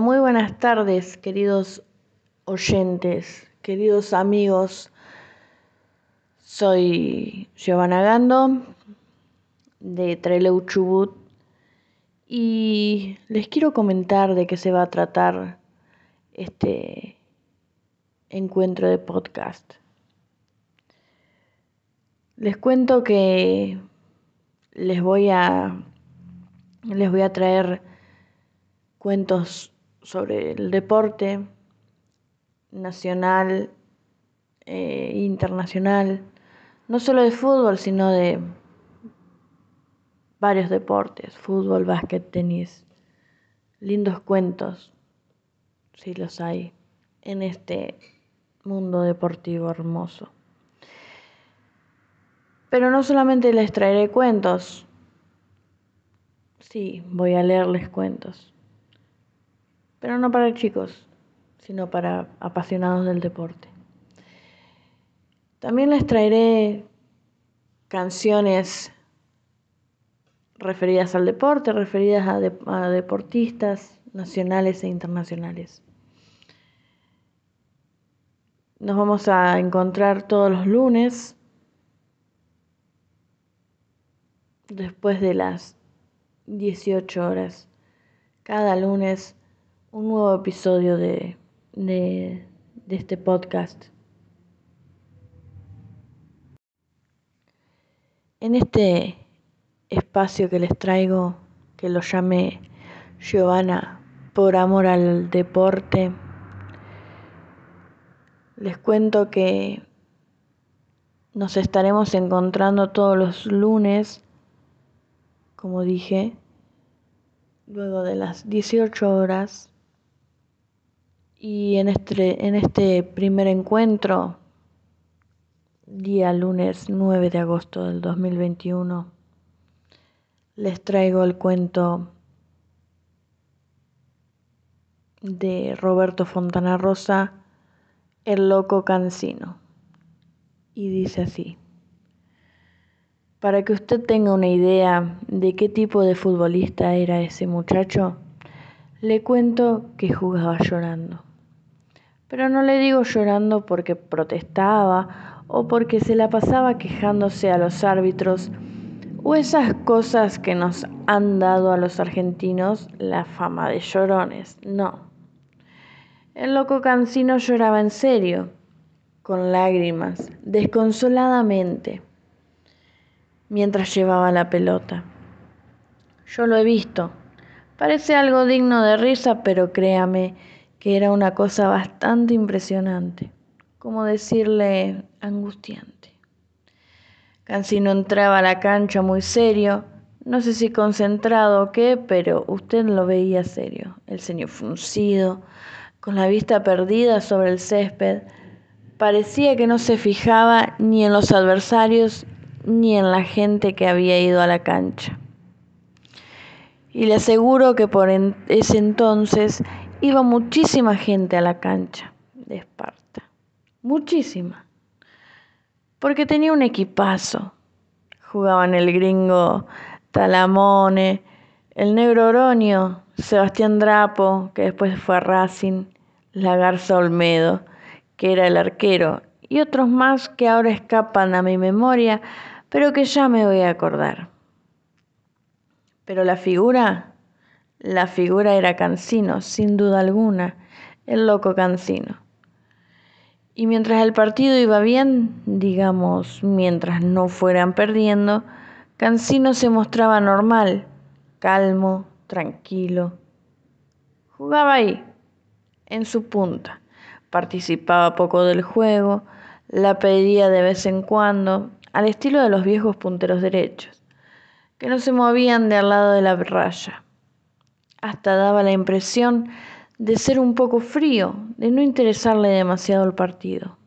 Muy buenas tardes, queridos oyentes, queridos amigos. Soy Giovanna Gando de Treleu Chubut y les quiero comentar de qué se va a tratar este encuentro de podcast. Les cuento que les voy a les voy a traer cuentos sobre el deporte nacional e internacional, no solo de fútbol, sino de varios deportes, fútbol, básquet, tenis, lindos cuentos, si los hay, en este mundo deportivo hermoso. Pero no solamente les traeré cuentos, sí, voy a leerles cuentos pero no para chicos, sino para apasionados del deporte. También les traeré canciones referidas al deporte, referidas a, deportistas nacionales e internacionales. Nos vamos a encontrar todos los lunes después de las 18 horas. Cada lunes un nuevo episodio de, de, este podcast. En este espacio que les traigo, que lo llamé Giovanna por amor al deporte, les cuento que nos estaremos encontrando todos los lunes, como dije, luego de las 18 horas y en este, en este primer encuentro, día lunes 9 de agosto del 2021, les traigo el cuento de Roberto Fontana Rosa, El loco cansino. Y dice así. Para que usted tenga una idea de qué tipo de futbolista era ese muchacho, le cuento que jugaba llorando pero no le digo llorando porque protestaba o porque se la pasaba quejándose a los árbitros o esas cosas que nos han dado a los argentinos la fama de llorones, no. El loco cansino lloraba en serio, con lágrimas, desconsoladamente, mientras llevaba la pelota. Yo lo he visto. Parece algo digno de risa, pero créame que era una cosa bastante impresionante, como decirle angustiante. Cancino entraba a la cancha muy serio, no sé si concentrado o qué, pero usted lo veía serio, el ceño fruncido, con la vista perdida sobre el césped. Parecía que no se fijaba ni en los adversarios ni en la gente que había ido a la cancha. Y le aseguro que por ese entonces iba muchísima gente a la cancha de Esparta. Muchísima. Porque tenía un equipazo. Jugaban el gringo Talamone, el negro Oronio, Sebastián Drapo, que después fue a Racing, la Garza Olmedo, que era el arquero, y otros más que ahora escapan a mi memoria, pero que ya me voy a acordar. Pero la figura la figura era Cancino, sin duda alguna, el loco Cancino. Y mientras el partido iba bien, digamos, mientras no fueran perdiendo, Cancino se mostraba normal, calmo, tranquilo. Jugaba ahí, en su punta. Participaba poco del juego, la pedía de vez en cuando, al estilo de los viejos punteros derechos, que no se movían de al lado de la raya hasta daba la impresión de ser un poco frío, de no interesarle demasiado el partido.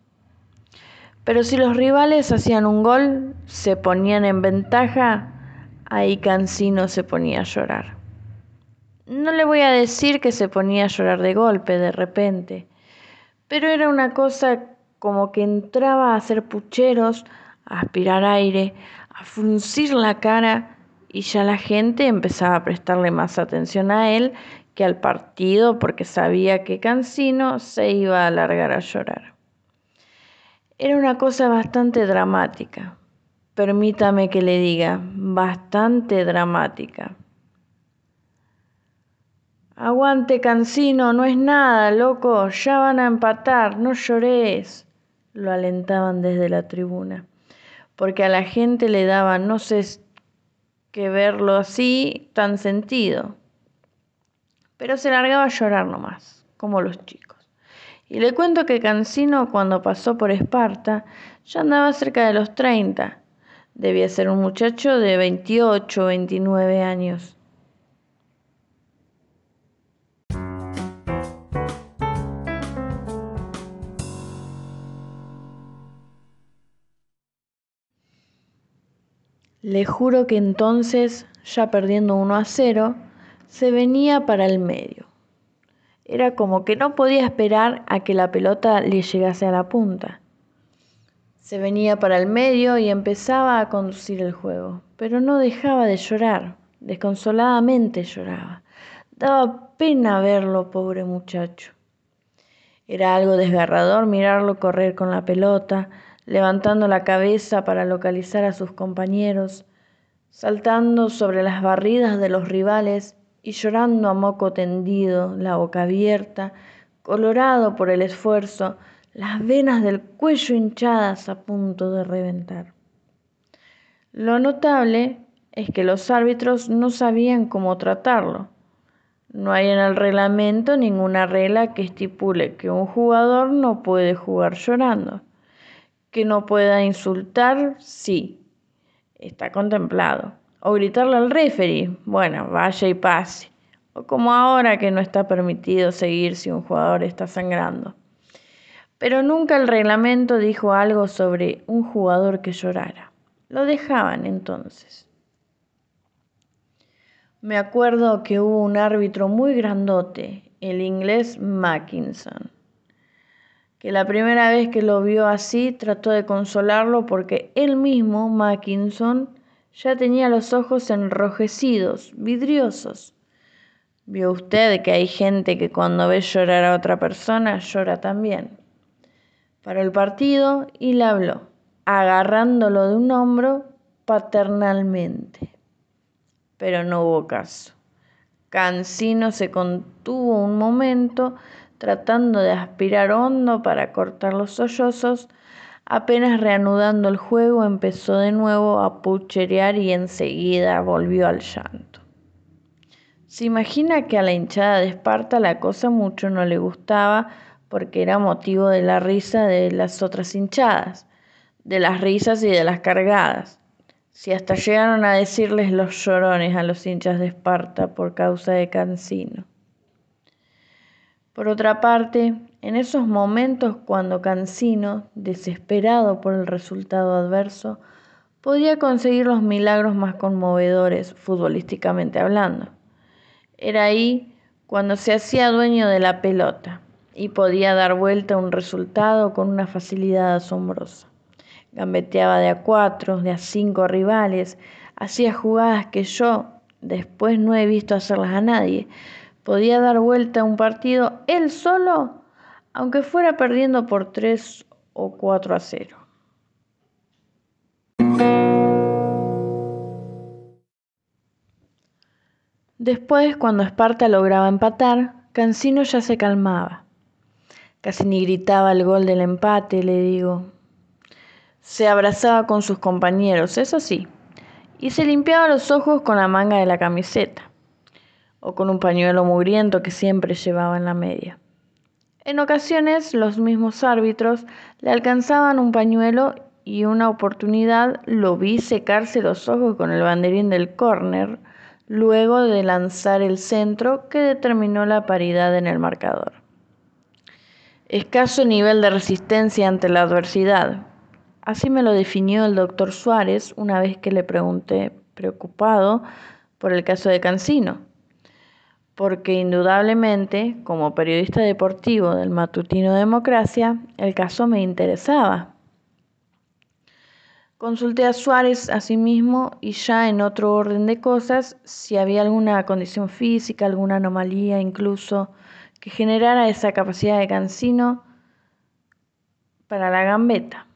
Pero si los rivales hacían un gol, se ponían en ventaja, ahí Cancino se ponía a llorar. No le voy a decir que se ponía a llorar de golpe, de repente, pero era una cosa como que entraba a hacer pucheros, a aspirar aire, a fruncir la cara y ya la gente empezaba a prestarle más atención a él que al partido porque sabía que Cancino se iba a largar a llorar. Era una cosa bastante dramática, permítame que le diga, bastante dramática. Aguante, Cancino, no es nada, loco, ya van a empatar, no llores, lo alentaban desde la tribuna, porque a la gente le daba, no sé qué verlo así, tan sentido pero se largaba a llorar nomás, como los chicos. Y le cuento que Cancino cuando pasó por Esparta ya andaba cerca de los 30. Debía ser un muchacho de 28 o 29 años. Le juro que entonces, ya perdiendo 1 a 0, se venía para el medio. Era como que no podía esperar a que la pelota le llegase a la punta. Se venía para el medio y empezaba a conducir el juego, pero no dejaba de llorar, desconsoladamente lloraba. Daba pena verlo, pobre muchacho. Era algo desgarrador mirarlo correr con la pelota, levantando la cabeza para localizar a sus compañeros, saltando sobre las barridas de los rivales y llorando a moco tendido, la boca abierta, colorado por el esfuerzo, las venas del cuello hinchadas a punto de reventar. Lo notable es que los árbitros no sabían cómo tratarlo. No hay en el reglamento ninguna regla que estipule que un jugador no puede jugar llorando. Que no pueda insultar, sí, está contemplado o gritarle al referee, bueno, vaya y pase. O como ahora que no está permitido seguir si un jugador está sangrando. Pero nunca el reglamento dijo algo sobre un jugador que llorara. Lo dejaban entonces. Me acuerdo que hubo un árbitro muy grandote, el inglés Mackinson, que la primera vez que lo vio así trató de consolarlo porque él mismo, Mackinson, ya tenía los ojos enrojecidos, vidriosos. Vio usted que hay gente que cuando ve llorar a otra persona llora también. Para el partido y le habló, agarrándolo de un hombro paternalmente. Pero no hubo caso. Cancino se contuvo un momento tratando de aspirar hondo para cortar los sollozos, Apenas reanudando el juego, empezó de nuevo a pucherear y enseguida volvió al llanto. Se imagina que a la hinchada de Esparta la cosa mucho no le gustaba porque era motivo de la risa de las otras hinchadas, de las risas y de las cargadas. Si hasta llegaron a decirles los llorones a los hinchas de Esparta por causa de Cancino. Por otra parte, en esos momentos cuando Cancino, desesperado por el resultado adverso, podía conseguir los milagros más conmovedores futbolísticamente hablando. Era ahí cuando se hacía dueño de la pelota y podía dar vuelta a un resultado con una facilidad asombrosa. Gambeteaba de a cuatro, de a cinco rivales, hacía jugadas que yo después no he visto hacerlas a nadie. Podía dar vuelta a un partido él solo aunque fuera perdiendo por 3 o 4 a 0. Después, cuando Esparta lograba empatar, Cancino ya se calmaba. Casi ni gritaba el gol del empate, le digo. Se abrazaba con sus compañeros, eso sí, y se limpiaba los ojos con la manga de la camiseta, o con un pañuelo mugriento que siempre llevaba en la media. En ocasiones los mismos árbitros le alcanzaban un pañuelo y una oportunidad lo vi secarse los ojos con el banderín del córner luego de lanzar el centro que determinó la paridad en el marcador. Escaso nivel de resistencia ante la adversidad. Así me lo definió el doctor Suárez una vez que le pregunté, preocupado, por el caso de Cancino porque indudablemente, como periodista deportivo del matutino Democracia, el caso me interesaba. Consulté a Suárez asimismo y ya en otro orden de cosas si había alguna condición física, alguna anomalía incluso que generara esa capacidad de cansino para la gambeta.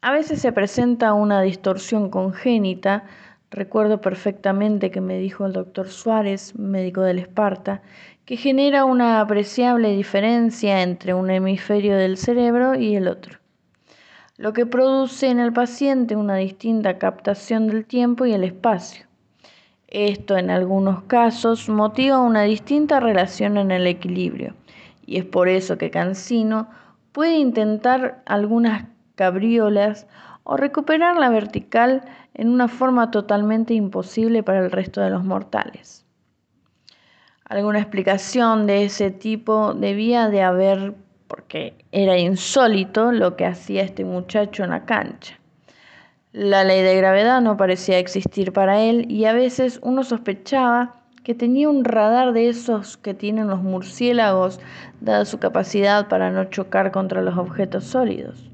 A veces se presenta una distorsión congénita. Recuerdo perfectamente que me dijo el doctor Suárez, médico del Esparta, que genera una apreciable diferencia entre un hemisferio del cerebro y el otro, lo que produce en el paciente una distinta captación del tiempo y el espacio. Esto en algunos casos motiva una distinta relación en el equilibrio y es por eso que Cancino puede intentar algunas cabriolas o recuperar la vertical en una forma totalmente imposible para el resto de los mortales. Alguna explicación de ese tipo debía de haber porque era insólito lo que hacía este muchacho en la cancha. La ley de gravedad no parecía existir para él y a veces uno sospechaba que tenía un radar de esos que tienen los murciélagos, dada su capacidad para no chocar contra los objetos sólidos.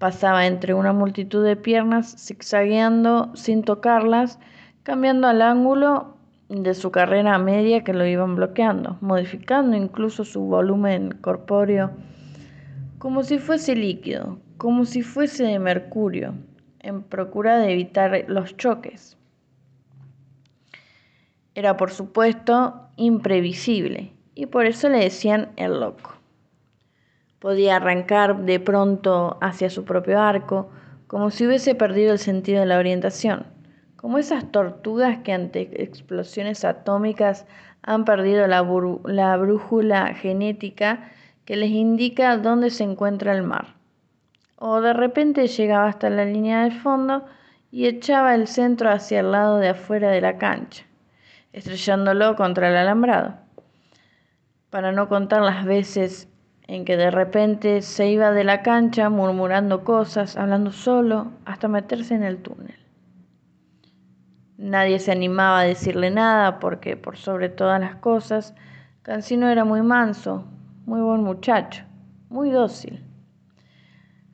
Pasaba entre una multitud de piernas, zigzagueando sin tocarlas, cambiando al ángulo de su carrera media que lo iban bloqueando, modificando incluso su volumen corpóreo, como si fuese líquido, como si fuese de mercurio, en procura de evitar los choques. Era por supuesto imprevisible y por eso le decían el loco. Podía arrancar de pronto hacia su propio arco, como si hubiese perdido el sentido de la orientación, como esas tortugas que ante explosiones atómicas han perdido la, la brújula genética que les indica dónde se encuentra el mar. O de repente llegaba hasta la línea de fondo y echaba el centro hacia el lado de afuera de la cancha, estrellándolo contra el alambrado. Para no contar las veces en que de repente se iba de la cancha murmurando cosas, hablando solo, hasta meterse en el túnel. Nadie se animaba a decirle nada porque, por sobre todas las cosas, Cancino era muy manso, muy buen muchacho, muy dócil.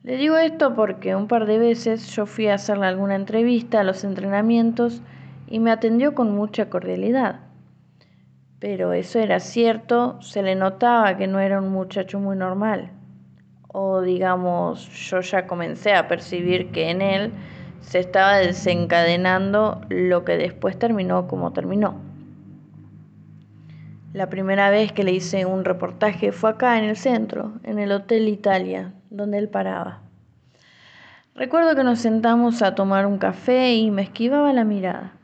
Le digo esto porque un par de veces yo fui a hacerle alguna entrevista a los entrenamientos y me atendió con mucha cordialidad pero eso era cierto, se le notaba que no era un muchacho muy normal. O digamos, yo ya comencé a percibir que en él se estaba desencadenando lo que después terminó como terminó. La primera vez que le hice un reportaje fue acá en el centro, en el Hotel Italia, donde él paraba. Recuerdo que nos sentamos a tomar un café y me esquivaba la mirada.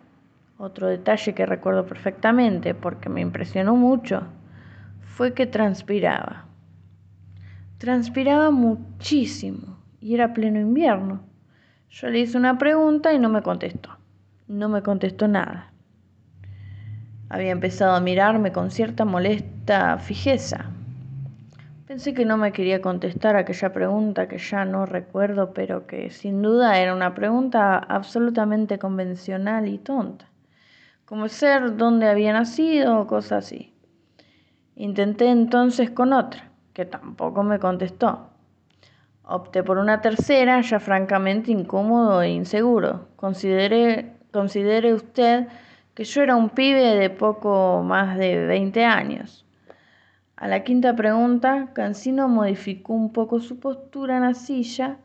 Otro detalle que recuerdo perfectamente porque me impresionó mucho fue que transpiraba. Transpiraba muchísimo y era pleno invierno. Yo le hice una pregunta y no me contestó. No me contestó nada. Había empezado a mirarme con cierta molesta fijeza. Pensé que no me quería contestar aquella pregunta que ya no recuerdo, pero que sin duda era una pregunta absolutamente convencional y tonta como ser dónde había nacido o cosas así. Intenté entonces con otra, que tampoco me contestó. Opté por una tercera, ya francamente incómodo e inseguro. Considere, considere usted que yo era un pibe de poco más de 20 años. A la quinta pregunta, Cancino modificó un poco su postura en la silla,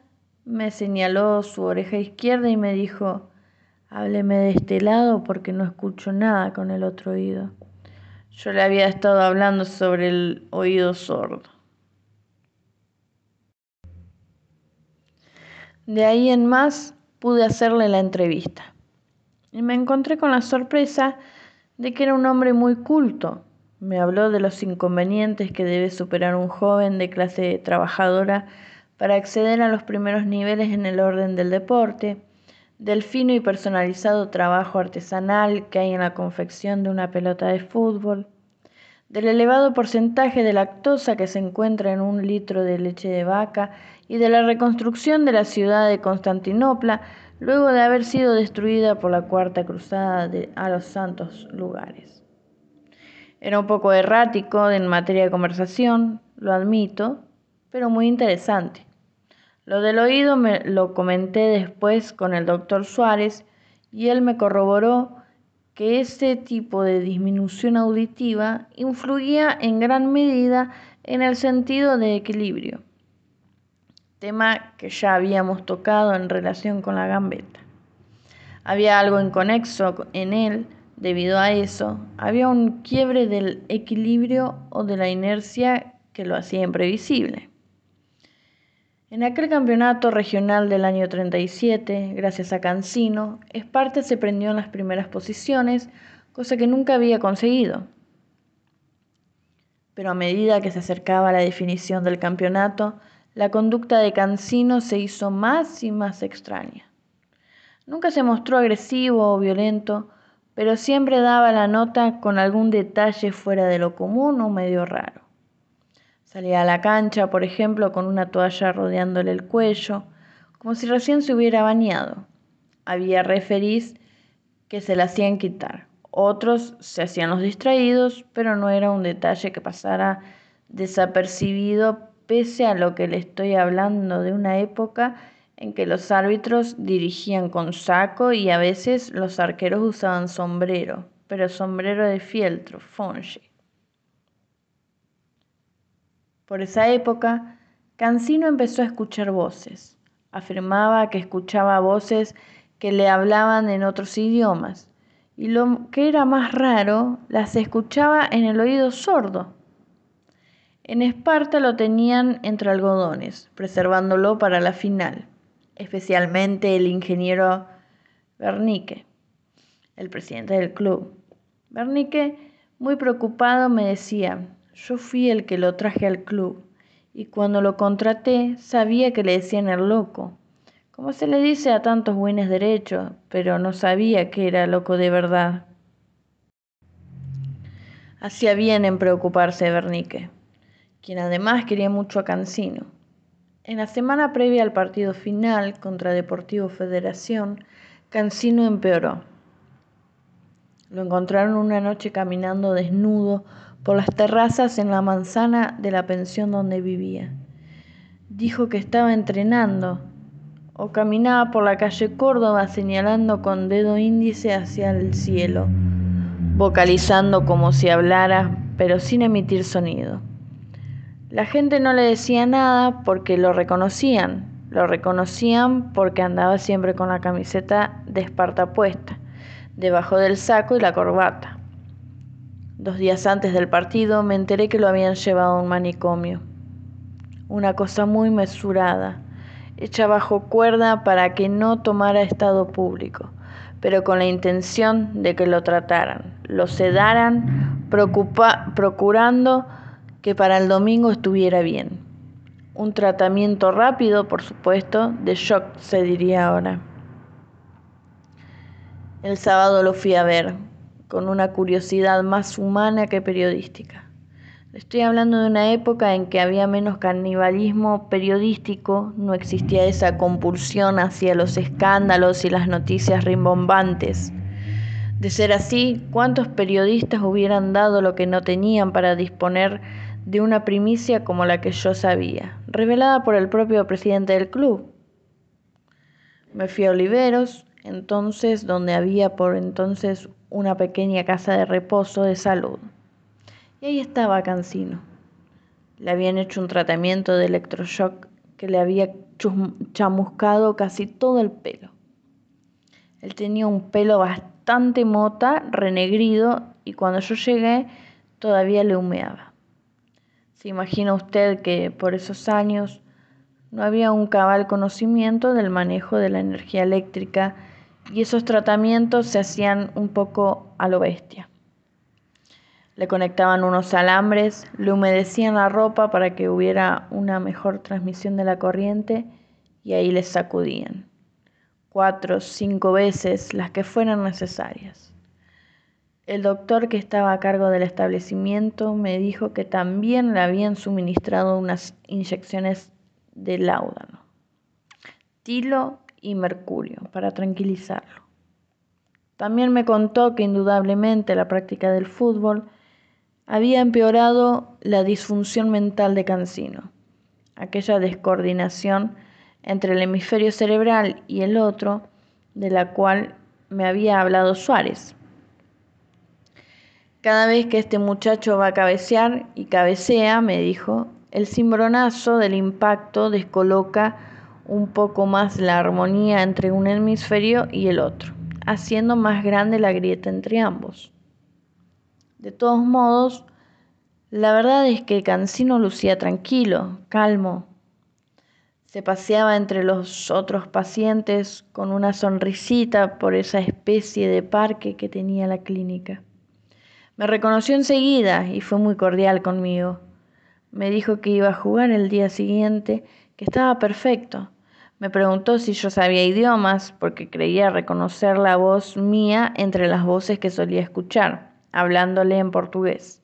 me señaló su oreja izquierda y me dijo, Hábleme de este lado porque no escucho nada con el otro oído. Yo le había estado hablando sobre el oído sordo. De ahí en más pude hacerle la entrevista. Y me encontré con la sorpresa de que era un hombre muy culto. Me habló de los inconvenientes que debe superar un joven de clase trabajadora para acceder a los primeros niveles en el orden del deporte del fino y personalizado trabajo artesanal que hay en la confección de una pelota de fútbol, del elevado porcentaje de lactosa que se encuentra en un litro de leche de vaca y de la reconstrucción de la ciudad de Constantinopla luego de haber sido destruida por la Cuarta Cruzada a los santos lugares. Era un poco errático en materia de conversación, lo admito, pero muy interesante. Lo del oído me lo comenté después con el doctor Suárez y él me corroboró que ese tipo de disminución auditiva influía en gran medida en el sentido de equilibrio, tema que ya habíamos tocado en relación con la gambeta. Había algo inconexo en él, debido a eso, había un quiebre del equilibrio o de la inercia que lo hacía imprevisible. En aquel campeonato regional del año 37, gracias a Cancino, Esparta se prendió en las primeras posiciones, cosa que nunca había conseguido. Pero a medida que se acercaba la definición del campeonato, la conducta de Cancino se hizo más y más extraña. Nunca se mostró agresivo o violento, pero siempre daba la nota con algún detalle fuera de lo común o medio raro. Salía a la cancha, por ejemplo, con una toalla rodeándole el cuello, como si recién se hubiera bañado. Había referís que se la hacían quitar. Otros se hacían los distraídos, pero no era un detalle que pasara desapercibido, pese a lo que le estoy hablando de una época en que los árbitros dirigían con saco y a veces los arqueros usaban sombrero, pero sombrero de fieltro, fonche. Por esa época, Cancino empezó a escuchar voces. Afirmaba que escuchaba voces que le hablaban en otros idiomas y lo que era más raro, las escuchaba en el oído sordo. En Esparta lo tenían entre algodones, preservándolo para la final, especialmente el ingeniero Bernique, el presidente del club. Bernique, muy preocupado, me decía, yo fui el que lo traje al club y cuando lo contraté sabía que le decían el loco, como se le dice a tantos buenos derechos, pero no sabía que era loco de verdad. Hacía bien en preocuparse Bernique, quien además quería mucho a Cancino. En la semana previa al partido final contra Deportivo Federación, Cancino empeoró. Lo encontraron una noche caminando desnudo por las terrazas en la manzana de la pensión donde vivía. Dijo que estaba entrenando o caminaba por la calle Córdoba señalando con dedo índice hacia el cielo, vocalizando como si hablara, pero sin emitir sonido. La gente no le decía nada porque lo reconocían, lo reconocían porque andaba siempre con la camiseta de Esparta puesta, debajo del saco y la corbata. Dos días antes del partido me enteré que lo habían llevado a un manicomio. Una cosa muy mesurada, hecha bajo cuerda para que no tomara estado público, pero con la intención de que lo trataran, lo sedaran, procurando que para el domingo estuviera bien. Un tratamiento rápido, por supuesto, de shock se diría ahora. El sábado lo fui a ver, con una curiosidad más humana que periodística. Estoy hablando de una época en que había menos canibalismo periodístico, no existía esa compulsión hacia los escándalos y las noticias rimbombantes. De ser así, ¿cuántos periodistas hubieran dado lo que no tenían para disponer de una primicia como la que yo sabía, revelada por el propio presidente del club? Me fui a Oliveros, entonces donde había por entonces una pequeña casa de reposo de salud. Y ahí estaba Cancino. Le habían hecho un tratamiento de electroshock que le había chamuscado casi todo el pelo. Él tenía un pelo bastante mota, renegrido, y cuando yo llegué todavía le humeaba. ¿Se imagina usted que por esos años no había un cabal conocimiento del manejo de la energía eléctrica y esos tratamientos se hacían un poco a lo bestia. Le conectaban unos alambres, le humedecían la ropa para que hubiera una mejor transmisión de la corriente y ahí les sacudían. Cuatro, cinco veces las que fueran necesarias. El doctor que estaba a cargo del establecimiento me dijo que también le habían suministrado unas inyecciones de láudano, tilo y mercurio para tranquilizarlo. También me contó que indudablemente la práctica del fútbol había empeorado la disfunción mental de Cancino, aquella descoordinación entre el hemisferio cerebral y el otro, de la cual me había hablado Suárez. Cada vez que este muchacho va a cabecear y cabecea, me dijo, el cimbronazo del impacto descoloca un poco más la armonía entre un hemisferio y el otro, haciendo más grande la grieta entre ambos. De todos modos, la verdad es que Cancino lucía tranquilo, calmo. Se paseaba entre los otros pacientes con una sonrisita por esa especie de parque que tenía la clínica. Me reconoció enseguida y fue muy cordial conmigo. Me dijo que iba a jugar el día siguiente, que estaba perfecto. Me preguntó si yo sabía idiomas, porque creía reconocer la voz mía entre las voces que solía escuchar, hablándole en portugués.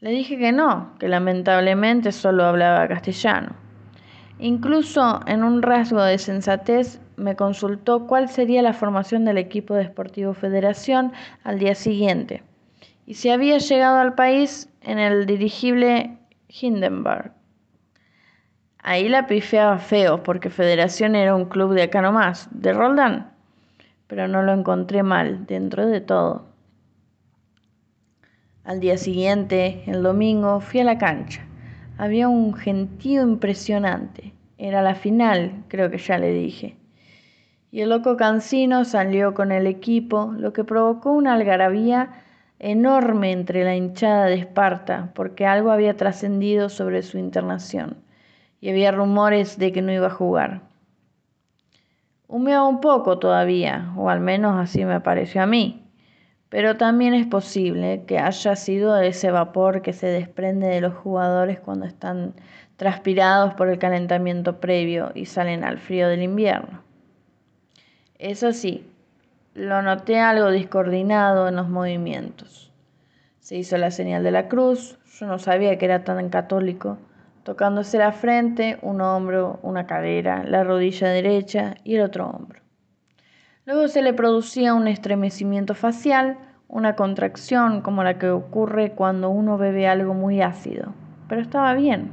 Le dije que no, que lamentablemente solo hablaba castellano. Incluso en un rasgo de sensatez me consultó cuál sería la formación del equipo de Sportivo Federación al día siguiente y si había llegado al país en el dirigible Hindenburg. Ahí la pifeaba feo, porque Federación era un club de acá nomás, de Roldán, pero no lo encontré mal dentro de todo. Al día siguiente, el domingo, fui a la cancha. Había un gentío impresionante. Era la final, creo que ya le dije. Y el loco Cancino salió con el equipo, lo que provocó una algarabía enorme entre la hinchada de Esparta, porque algo había trascendido sobre su internación, y había rumores de que no iba a jugar. Humeaba un poco todavía, o al menos así me pareció a mí, pero también es posible que haya sido ese vapor que se desprende de los jugadores cuando están transpirados por el calentamiento previo y salen al frío del invierno. Eso sí, lo noté algo discoordinado en los movimientos. Se hizo la señal de la cruz, yo no sabía que era tan católico, tocándose la frente, un hombro, una cadera, la rodilla derecha y el otro hombro. Luego se le producía un estremecimiento facial, una contracción como la que ocurre cuando uno bebe algo muy ácido, pero estaba bien.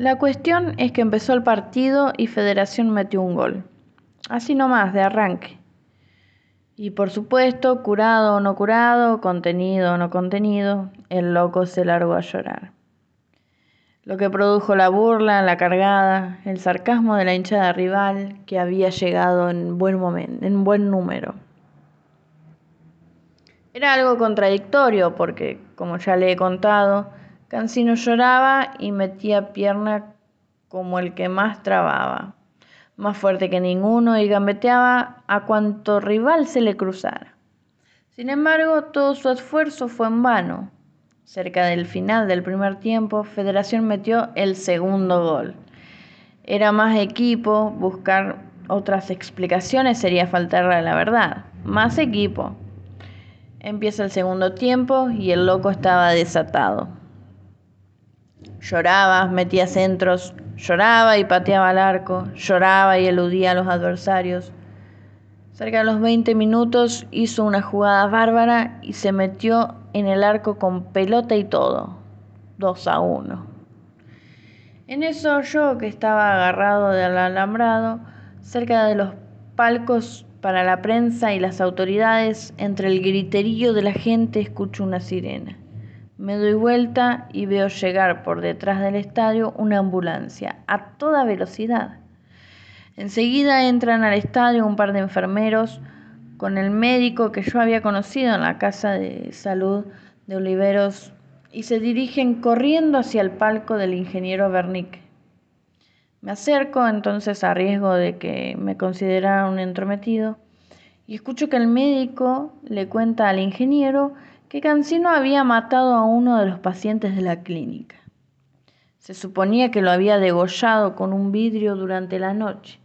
La cuestión es que empezó el partido y Federación metió un gol. Así nomás, de arranque. Y por supuesto, curado o no curado, contenido o no contenido, el loco se largó a llorar. Lo que produjo la burla, la cargada, el sarcasmo de la hinchada rival que había llegado en buen momento, en buen número. Era algo contradictorio porque, como ya le he contado, Cancino lloraba y metía pierna como el que más trababa, más fuerte que ninguno y gambeteaba a cuanto rival se le cruzara. Sin embargo, todo su esfuerzo fue en vano. Cerca del final del primer tiempo, Federación metió el segundo gol. Era más equipo, buscar otras explicaciones sería faltarle a la verdad. Más equipo. Empieza el segundo tiempo y el loco estaba desatado. Lloraba, metía centros, lloraba y pateaba el arco, lloraba y eludía a los adversarios. Cerca de los 20 minutos hizo una jugada bárbara y se metió en el arco con pelota y todo. 2 a 1. En eso yo, que estaba agarrado del alambrado, cerca de los palcos para la prensa y las autoridades, entre el griterío de la gente escucho una sirena. Me doy vuelta y veo llegar por detrás del estadio una ambulancia a toda velocidad. Enseguida entran al estadio un par de enfermeros con el médico que yo había conocido en la casa de salud de Oliveros y se dirigen corriendo hacia el palco del ingeniero Bernique. Me acerco entonces a riesgo de que me consideraran un entrometido y escucho que el médico le cuenta al ingeniero que Cancino había matado a uno de los pacientes de la clínica. Se suponía que lo había degollado con un vidrio durante la noche,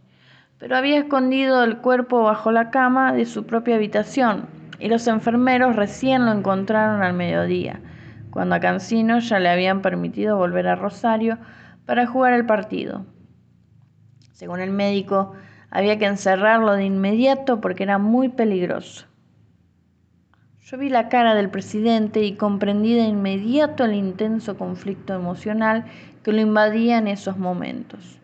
pero había escondido el cuerpo bajo la cama de su propia habitación y los enfermeros recién lo encontraron al mediodía, cuando a Cancino ya le habían permitido volver a Rosario para jugar el partido. Según el médico, había que encerrarlo de inmediato porque era muy peligroso. Yo vi la cara del presidente y comprendí de inmediato el intenso conflicto emocional que lo invadía en esos momentos.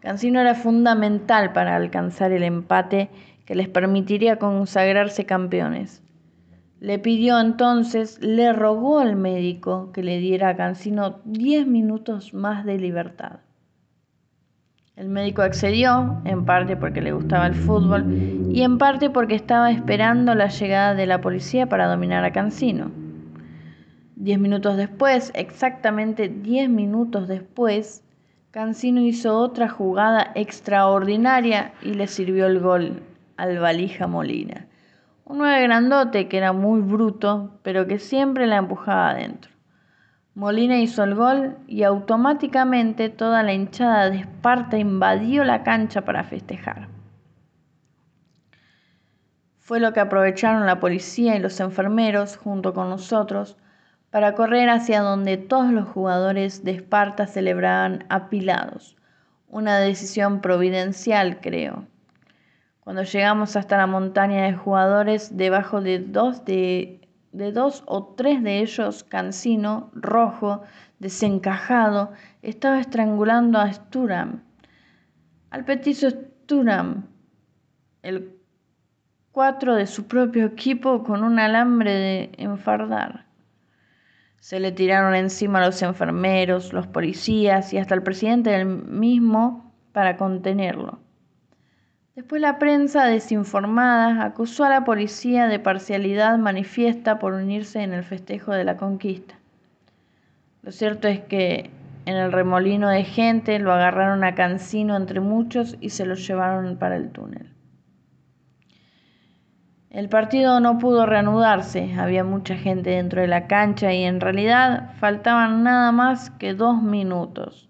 Cancino era fundamental para alcanzar el empate que les permitiría consagrarse campeones. Le pidió entonces, le rogó al médico que le diera a Cancino diez minutos más de libertad. El médico accedió, en parte porque le gustaba el fútbol y en parte porque estaba esperando la llegada de la policía para dominar a Cancino. Diez minutos después, exactamente diez minutos después, Cancino hizo otra jugada extraordinaria y le sirvió el gol al valija Molina. Un nueve grandote que era muy bruto, pero que siempre la empujaba adentro. Molina hizo el gol y automáticamente toda la hinchada de Esparta invadió la cancha para festejar. Fue lo que aprovecharon la policía y los enfermeros junto con nosotros para correr hacia donde todos los jugadores de Esparta celebraban apilados. Una decisión providencial, creo. Cuando llegamos hasta la montaña de jugadores, debajo de dos de de dos o tres de ellos, Cancino, rojo, desencajado, estaba estrangulando a Sturam, al petizo Sturam, el cuatro de su propio equipo con un alambre de enfardar. Se le tiraron encima los enfermeros, los policías y hasta el presidente del mismo para contenerlo. Después la prensa desinformada acusó a la policía de parcialidad manifiesta por unirse en el festejo de la conquista. Lo cierto es que en el remolino de gente lo agarraron a Cancino entre muchos y se lo llevaron para el túnel. El partido no pudo reanudarse, había mucha gente dentro de la cancha y en realidad faltaban nada más que dos minutos.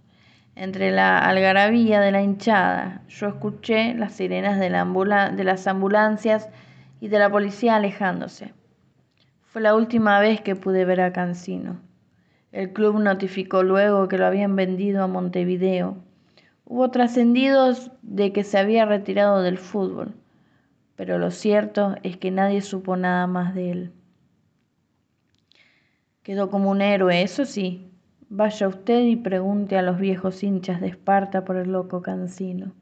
Entre la algarabía de la hinchada, yo escuché las sirenas de, de las ambulancias y de la policía alejándose. Fue la última vez que pude ver a Cancino. El club notificó luego que lo habían vendido a Montevideo. Hubo trascendidos de que se había retirado del fútbol, pero lo cierto es que nadie supo nada más de él. Quedó como un héroe, eso sí, Vaya usted y pregunte a los viejos hinchas de Esparta por el loco Cancino.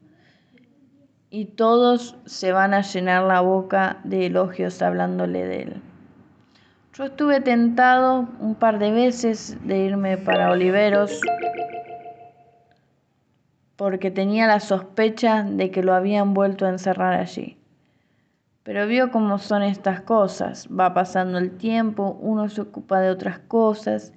Y todos se van a llenar la boca de elogios hablándole de él. Yo estuve tentado un par de veces de irme para Oliveros porque tenía la sospecha de que lo habían vuelto a encerrar allí. Pero vio cómo son estas cosas. Va pasando el tiempo, uno se ocupa de otras cosas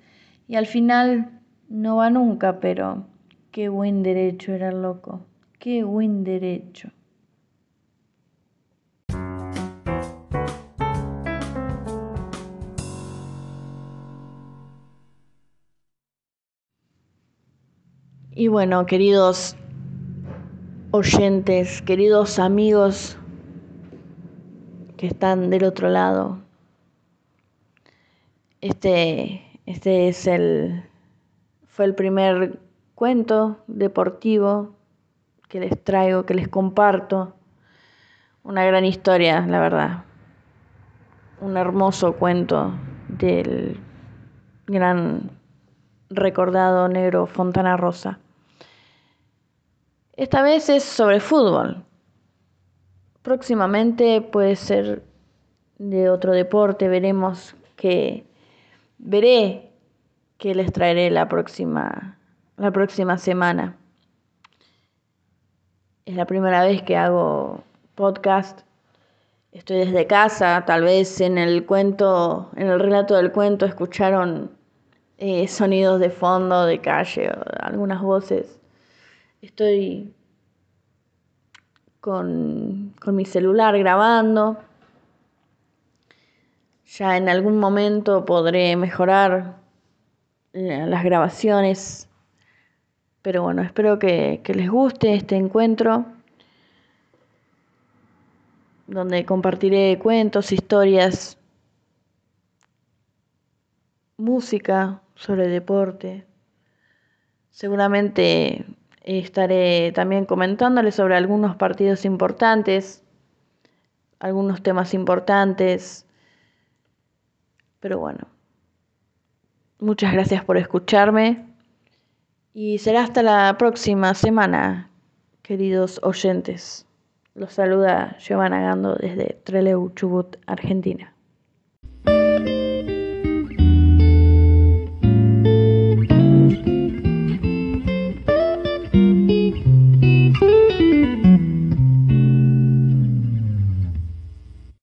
y al final no va nunca, pero qué buen derecho era el loco, qué buen derecho. Y bueno, queridos oyentes, queridos amigos que están del otro lado, este este es el, fue el primer cuento deportivo que les traigo, que les comparto. Una gran historia, la verdad. Un hermoso cuento del gran recordado negro Fontana Rosa. Esta vez es sobre fútbol. Próximamente puede ser de otro deporte, veremos qué veré qué les traeré la próxima, la próxima semana. Es la primera vez que hago podcast. Estoy desde casa, tal vez en el cuento, en el relato del cuento escucharon eh, sonidos de fondo, de calle, o algunas voces. Estoy con, con mi celular grabando. Ya en algún momento podré mejorar eh, las grabaciones. Pero bueno, espero que, les guste este encuentro donde compartiré cuentos, historias música, sobre deporte. Seguramente estaré también comentándoles sobre algunos partidos importantes, algunos temas importantes. Pero bueno, muchas gracias por escucharme y será hasta la próxima semana, queridos oyentes. Los saluda Giovanna Gando desde Treleu, Chubut, Argentina.